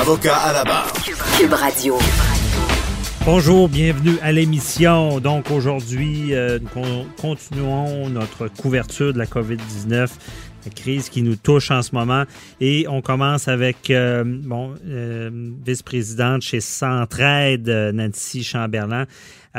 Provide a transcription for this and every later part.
Avocat à la barre. Cube Radio. Bonjour, bienvenue à l'émission. Donc aujourd'hui, euh, nous continuons notre couverture de la COVID-19 la crise qui nous touche en ce moment. Et on commence avec, euh, bon, euh, vice-présidente chez Centraide, Nancy Chamberlain.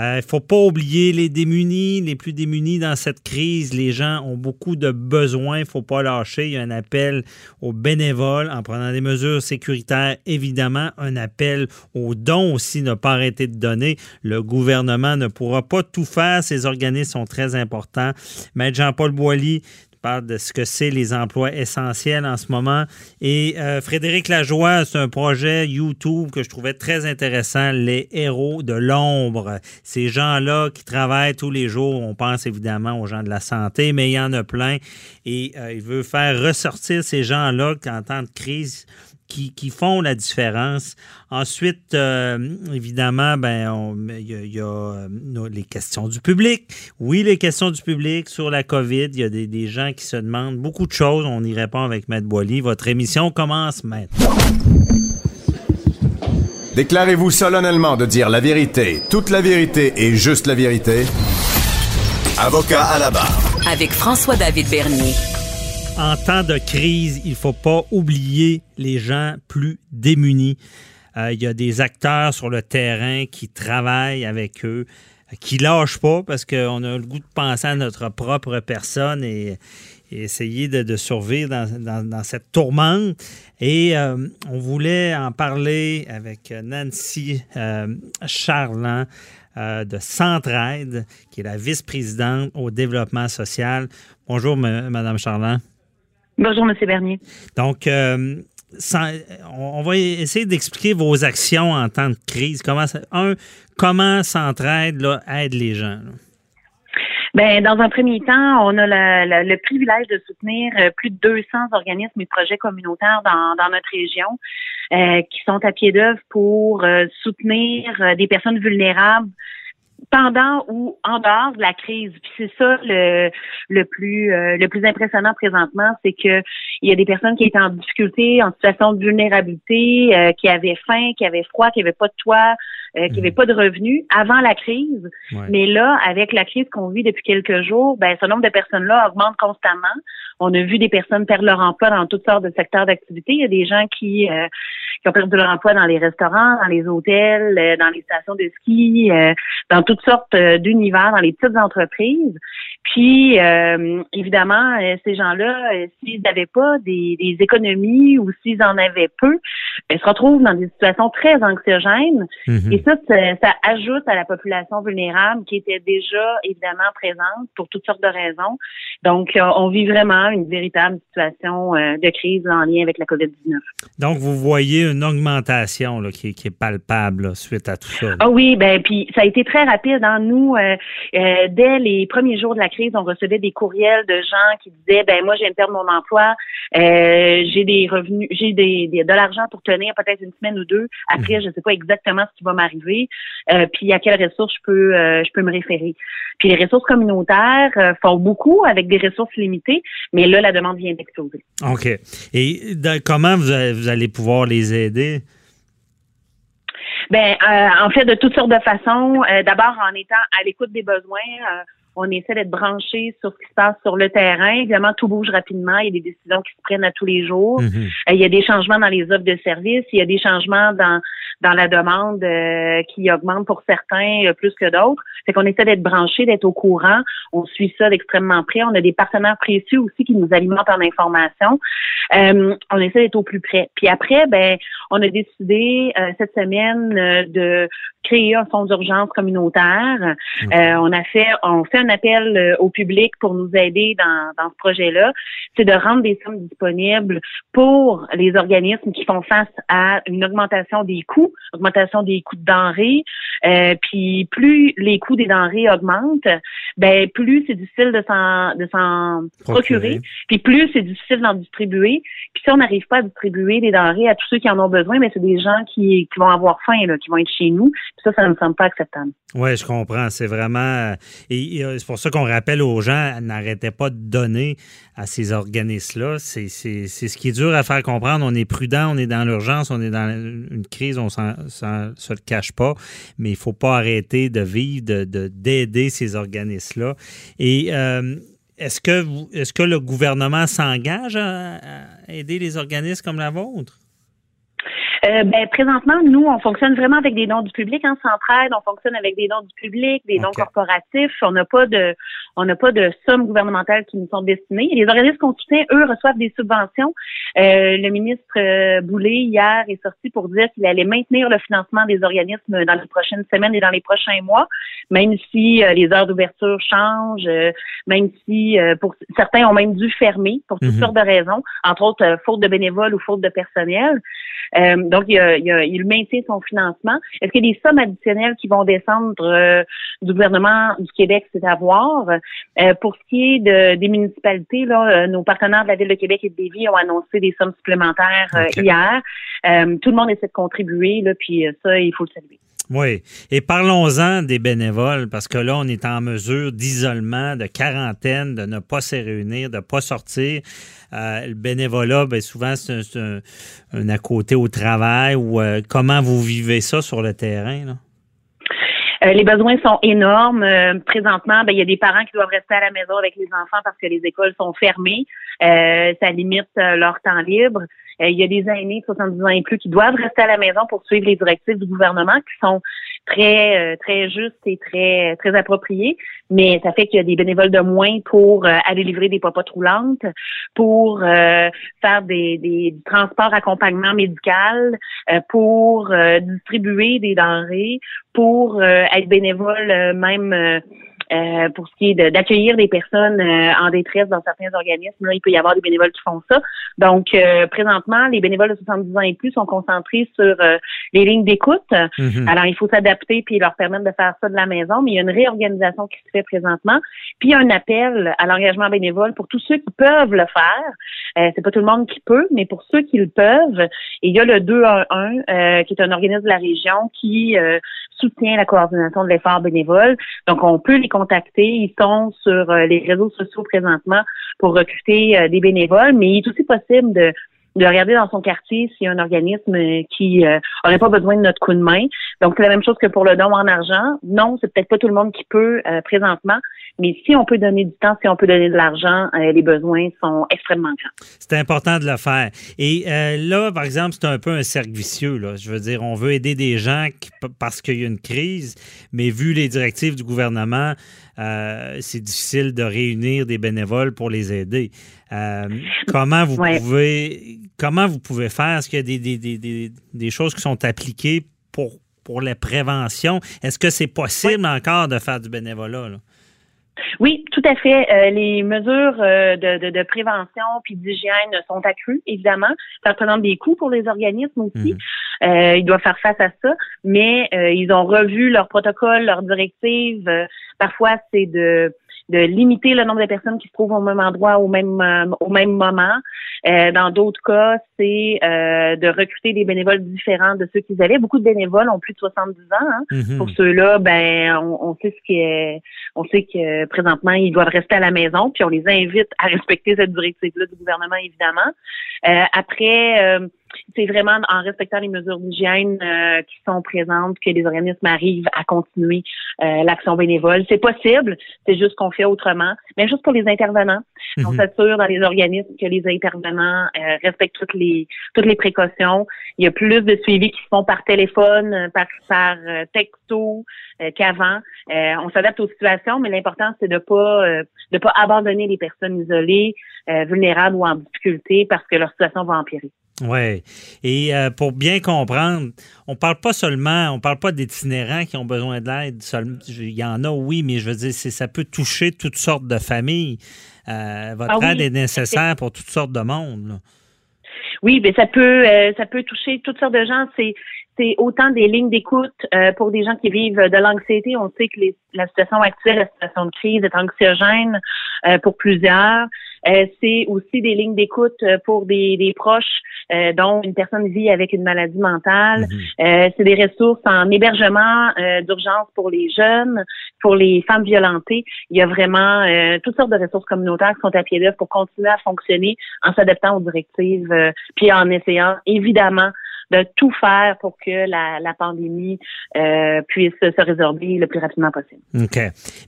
Il ne faut pas oublier les démunis, les plus démunis dans cette crise. Les gens ont beaucoup de besoins. Il ne faut pas lâcher. Il y a un appel aux bénévoles en prenant des mesures sécuritaires, évidemment. Un appel aux dons aussi, ne pas arrêter de donner. Le gouvernement ne pourra pas tout faire. Ces organismes sont très importants. Maître Jean-Paul Boilly, parle de ce que c'est les emplois essentiels en ce moment. Et euh, Frédéric Lajoie, c'est un projet YouTube que je trouvais très intéressant, les héros de l'ombre. Ces gens-là qui travaillent tous les jours, on pense évidemment aux gens de la santé, mais il y en a plein. Et euh, il veut faire ressortir ces gens-là en temps de crise qui, font la différence. Ensuite, euh, évidemment, ben, il y, a, euh, les questions du public. Oui, les questions du public sur la COVID. Il y a des, gens qui se demandent beaucoup de choses. On y répond avec Maître Boily. Votre émission commence maintenant. Déclarez-vous solennellement de dire la vérité, toute la vérité et juste la vérité. Avocat à la barre. Avec François-David Bernier en temps de crise, il ne faut pas oublier les gens plus démunis. Euh, il y a des acteurs sur le terrain qui travaillent avec eux, qui lâchent pas parce qu'on a le goût de penser à notre propre personne et, essayer de, survivre dans, cette tourmente. Et euh, on voulait en parler avec Nancy euh, Charland de Centraide, qui est la vice-présidente au développement social. Bonjour, Madame Charland. Bonjour, M. Bernier. Donc, euh, on va essayer d'expliquer vos actions en temps de crise. Comment, un, comment Centraide aide les gens? Ben, dans un premier temps, on a le privilège de soutenir euh, plus de 200 organismes et projets communautaires dans, notre région euh, qui sont à pied d'œuvre pour soutenir des personnes vulnérables pendant ou en dehors de la crise. Puis c'est ça le, le plus euh, le plus impressionnant présentement, c'est que il y a des personnes qui étaient en difficulté, en situation de vulnérabilité, euh, qui avaient faim, qui avaient froid, qui n'avaient pas de toit, euh, qui n'avaient mhm. pas de revenus avant la crise. Mais là, avec la crise qu'on vit depuis quelques jours, ben ce nombre de personnes-là augmente constamment. On a vu des personnes perdre leur emploi dans toutes sortes de secteurs d'activité. Il y a des gens qui qui ont perdu leur emploi dans les restaurants, dans les hôtels, euh, dans les stations de ski, euh, dans toutes sortes euh, d'univers, dans les petites entreprises. Puis, évidemment, ces gens-là, s'ils n'avaient pas des, économies ou s'ils en avaient peu, ils se retrouvent dans des situations très anxiogènes. Et ça, ça, ajoute à la population vulnérable qui était déjà évidemment présente pour toutes sortes de raisons. Donc, on vit vraiment une véritable situation de crise en lien avec la COVID-19. Donc, vous voyez une augmentation qui, est palpable suite à tout ça. Ah oui, ben puis ça a été très rapide. Hein. Nous, euh, euh, dès les premiers jours de la crise, on recevait des courriels de gens qui disaient ben moi, je viens de perdre mon emploi, euh, j'ai des revenus, j'ai des, de l'argent pour tenir peut-être une semaine ou deux. Après, mhm. je ne sais pas exactement ce qui va m'arriver, puis à quelles ressources je peux je peux me référer. Puis les ressources communautaires font beaucoup avec des ressources limitées, mais là, la demande vient d'exploser. OK. Et comment vous allez pouvoir les aider? Ben, euh, en fait, de toutes sortes de façons. Euh, d'abord, en étant à l'écoute des besoins, euh, on essaie d'être branché sur ce qui se passe sur le terrain. Évidemment, tout bouge rapidement. Il y a des décisions qui se prennent à tous les jours. Mm-hmm. il y a des changements dans les offres de services. Il y a des changements dans dans la demande qui augmente pour certains plus que d'autres. C'est qu'on essaie d'être branché, d'être au courant. On suit ça d'extrêmement près. On a des partenaires précieux aussi qui nous alimentent en information. on essaie d'être au plus près. Puis après, ben, on a décidé cette semaine de créer un fonds d'urgence communautaire. on a fait, on fait un un appel euh, au public pour nous aider dans, ce projet-là, c'est de rendre des sommes disponibles pour les organismes qui font face à une augmentation des coûts, augmentation des coûts de denrées. Euh, puis plus les coûts des denrées augmentent, ben plus c'est difficile de s'en de s'en procurer. Puis plus c'est difficile d'en distribuer. Puis si on n'arrive pas à distribuer des denrées à tous ceux qui en ont besoin, mais ben, c'est des gens qui, qui vont avoir faim, là, qui vont être chez nous. Puis ça, ça ne me semble pas acceptable. Oui, je comprends. C'est vraiment. Et, c'est pour ça qu'on rappelle aux gens, n'arrêtez pas de donner à ces organismes-là. C'est ce qui est dur à faire comprendre. On est prudent, on est dans l'urgence, on est dans une crise, on ne se le cache pas. Mais il ne faut pas arrêter de vivre, d'aider de, ces Et. Euh, est-ce que le gouvernement s'engage à aider les organismes comme la vôtre? Euh, ben, présentement, nous, on fonctionne vraiment avec des dons du public en hein, centraide. On fonctionne avec des dons du public, des dons corporatifs. On n'a pas de, on n'a pas de sommes gouvernementales qui nous sont destinées. Les organismes qu'on soutient, eux, reçoivent des subventions. Euh, le ministre euh, Boulay, hier, est sorti pour dire qu'il allait maintenir le financement des organismes dans les prochaines semaines et dans les prochains mois, même si euh, les heures d'ouverture changent, même si pour certains ont même dû fermer pour toutes mhm. sortes de raisons, entre autres faute de bénévoles ou faute de personnel. Donc, il, il, maintient son financement. Est-ce qu'il y a des sommes additionnelles qui vont descendre du gouvernement du Québec, c'est à voir. Euh, pour ce qui est de, des municipalités, là, euh, nos partenaires de la Ville de Québec et de Lévis ont annoncé des sommes supplémentaires euh, hier. tout le monde essaie de contribuer, là, puis ça, il faut le saluer. Oui. Et parlons-en des bénévoles, parce que là, on est en mesure d'isolement, de quarantaine, de ne pas se réunir, de ne pas sortir. le bénévolat, bien, souvent, c'est un, à côté au travail. ou comment vous vivez ça sur le terrain? Là? Euh, les besoins sont énormes. Euh, présentement, ben, il y a des parents qui doivent rester à la maison avec les enfants parce que les écoles sont fermées. Euh, ça limite leur temps libre. Il y a des aînés de 70 ans et plus qui doivent rester à la maison pour suivre les directives du gouvernement qui sont très très justes et très très appropriées. Mais ça fait qu'il y a des bénévoles de moins pour aller livrer des papas roulantes, pour faire des, des transports accompagnement médical, pour distribuer des denrées, pour être bénévole même euh, pour ce qui est d'accueillir des personnes euh, en détresse dans certains organismes. Là, il peut y avoir des bénévoles qui font ça. Donc, euh, présentement, les bénévoles de 70 ans et plus sont concentrés sur les lignes d'écoute. Mhm. Alors, il faut s'adapter puis leur permettre de faire ça de la maison. Mais il y a une réorganisation qui se fait présentement. Puis, il y a un appel à l'engagement bénévole pour tous ceux qui peuvent le faire. c'est pas tout le monde qui peut, mais pour ceux qui le peuvent. Et il y a le 211, qui est un organisme de la région qui soutient la coordination de l'effort bénévole. Donc, on peut les Ils sont sur euh, les réseaux sociaux présentement pour recruter euh, des bénévoles, mais il est aussi possible de de regarder dans son quartier s'il y a un organisme qui n'aurait euh, pas besoin de notre coup de main. Donc, c'est la même chose que pour le don en argent. Non, c'est peut-être pas tout le monde qui peut présentement, mais si on peut donner du temps, si on peut donner de l'argent, les besoins sont extrêmement grands. C'est important de le faire. Et là, par exemple, c'est un peu un cercle vicieux. Là. Je veux dire, on veut aider des gens parce qu'il y a une crise, mais vu les directives du gouvernement, euh, c'est difficile de réunir des bénévoles pour les aider. Euh, comment vous pouvez comment vous pouvez faire? Est-ce qu'il y a des, des, des, des, choses qui sont appliquées pour, pour la prévention? Est-ce que c'est possible encore de faire du bénévolat? Oui, tout à fait. Euh, les mesures de, de, prévention puis d'hygiène sont accrues, évidemment. Ça représente des coûts pour les organismes aussi. Mhm. ils doivent faire face à ça, mais ils ont revu leurs protocoles, leurs directives. Parfois, c'est de de limiter le nombre de personnes qui se trouvent au même endroit au même euh, au même moment. Euh, dans d'autres cas, c'est euh, de recruter des bénévoles différents de ceux qu'ils avaient. Beaucoup de bénévoles ont plus de 70 ans. Hein. Mm-hmm. Pour ceux-là, ben on, sait ce qui est, on sait que présentement ils doivent rester à la maison, puis on les invite à respecter cette directive-là du gouvernement évidemment. après c'est vraiment en respectant les mesures d'hygiène euh, qui sont présentes que les organismes arrivent à continuer euh, l'action bénévole. C'est possible, c'est juste qu'on fait autrement. Même juste pour les intervenants. On mhm. s'assure dans les organismes que les intervenants euh, respectent toutes les toutes les précautions. Il y a plus de suivi qui se font par téléphone, par, par texto qu'avant. on s'adapte aux situations, mais l'important c'est de pas de pas abandonner les personnes isolées, vulnérables ou en difficulté parce que leur situation va empirer. Oui. Et euh, pour bien comprendre, on parle pas seulement, on parle pas d'itinérants qui ont besoin d'aide. Il y en a, oui, mais je veux dire, ça peut toucher toutes sortes de familles. Euh, votre ah aide est nécessaire pour toutes sortes de monde. Oui, mais ça peut, euh, ça peut toucher toutes sortes de gens. C'est c'est autant des lignes d'écoute pour des gens qui vivent de l'anxiété. On sait que la situation actuelle, la situation de crise est anxiogène pour plusieurs. Euh, c'est aussi des lignes d'écoute euh, pour des, des proches euh, dont une personne vit avec une maladie mentale. Mhm. c'est des ressources en hébergement d'urgence pour les jeunes, pour les femmes violentées. Il y a vraiment toutes sortes de ressources communautaires qui sont à pied d'œuvre pour continuer à fonctionner en s'adaptant aux directives, puis en essayant évidemment de tout faire pour que la, pandémie euh, puisse se résorber le plus rapidement possible. OK.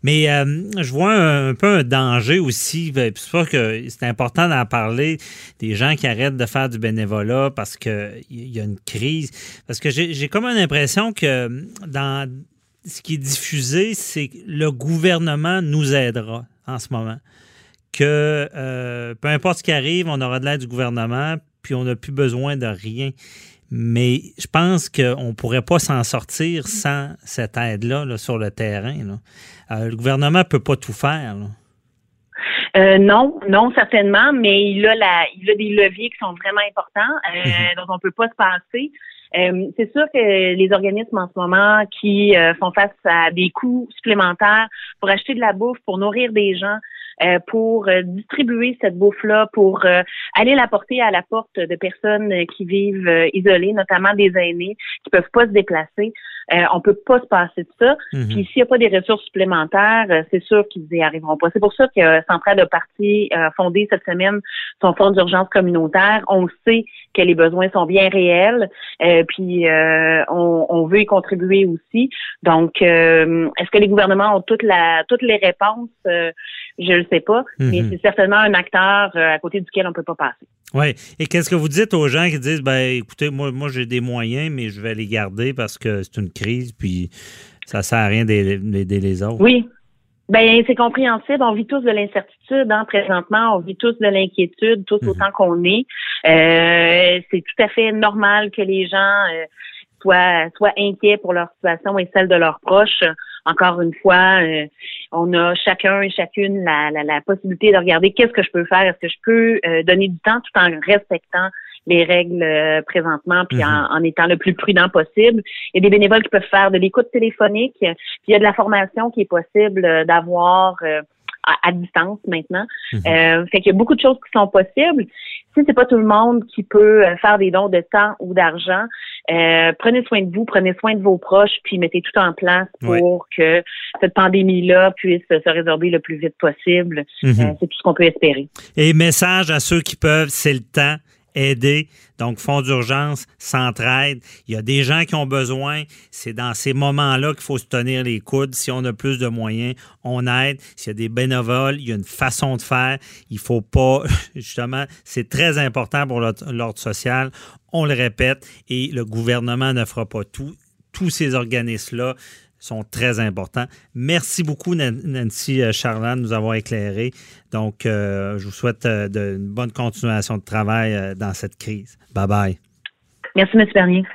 Mais euh, je vois un, peu un danger aussi. Ben, c'est que c'est important d'en parler des gens qui arrêtent de faire du bénévolat parce qu'il y a une crise. Parce que j'ai comme une impression que dans ce qui est diffusé, c'est que le gouvernement nous aidera en ce moment. Que euh, peu importe ce qui arrive, on aura de l'aide du gouvernement, puis on n'a plus besoin de rien. Mais je pense qu'on ne pourrait pas s'en sortir sans cette aide-là sur le terrain. Euh, le gouvernement ne peut pas tout faire. Euh, non, non, certainement, mais il a, la, il a des leviers qui sont vraiment importants, euh, mhm. dont on ne peut pas se passer. c'est sûr que les organismes en ce moment qui font face à des coûts supplémentaires pour acheter de la bouffe, pour nourrir des gens, euh, pour euh, distribuer cette bouffe-là, pour euh, aller la porter à la porte de personnes qui vivent isolées, notamment des aînés qui peuvent pas se déplacer. Euh, on peut pas se passer de ça. Mhm. Puis s'il n'y a pas des ressources supplémentaires, c'est sûr qu'ils n'y arriveront pas. C'est pour ça que Centrale de Parti a fondé cette semaine son fonds d'urgence communautaire. On sait que les besoins sont bien réels, puis on, on, veut y contribuer aussi. Donc, est-ce que les gouvernements ont toute la, toutes les réponses? Je ne sais pas, mais mhm. c'est certainement un acteur euh, à côté duquel on ne peut pas passer. Oui. Et qu'est-ce que vous dites aux gens qui disent ben écoutez, moi, moi j'ai des moyens, mais je vais les garder parce que c'est une crise, puis ça ne sert à rien d'aider les autres? Oui. Ben c'est compréhensible. On vit tous de l'incertitude hein, présentement. On vit tous de l'inquiétude, tous mhm. autant qu'on est. Euh, c'est tout à fait normal que les gens euh, soient, soient inquiets pour leur situation et celle de leurs proches encore une fois, euh, on a chacun et chacune la, la, possibilité de regarder qu'est-ce que je peux faire, est-ce que je peux euh, donner du temps tout en respectant les règles euh, présentement, puis en, mhm. en, étant le plus prudent possible. Il y a des bénévoles qui peuvent faire de l'écoute téléphonique, puis il y a de la formation qui est possible d'avoir à, distance maintenant. Mhm. Euh, fait qu'il y a beaucoup de choses qui sont possibles. Si c'est pas tout le monde qui peut euh, faire des dons de temps ou d'argent, euh, prenez soin de vous, prenez soin de vos proches, puis mettez tout en place pour que cette pandémie-là puisse se résorber le plus vite possible. Mhm. c'est tout ce qu'on peut espérer. Et message à ceux qui peuvent, c'est le temps aider. Donc, fonds d'urgence, s'entraide. Il y a des gens qui ont besoin. C'est dans ces moments-là qu'il faut se tenir les coudes. Si on a plus de moyens, on aide. S'il y a des bénévoles, il y a une façon de faire. Il faut pas, justement, c'est très important pour l'ordre social. On le répète et le gouvernement ne fera pas tout. Tous ces organismes-là sont très importants. Merci beaucoup, Nancy euh, Charland, de nous avoir éclairé. Donc, euh, je vous souhaite euh, une bonne continuation de travail dans cette crise. Bye bye. Merci, M. Bernier.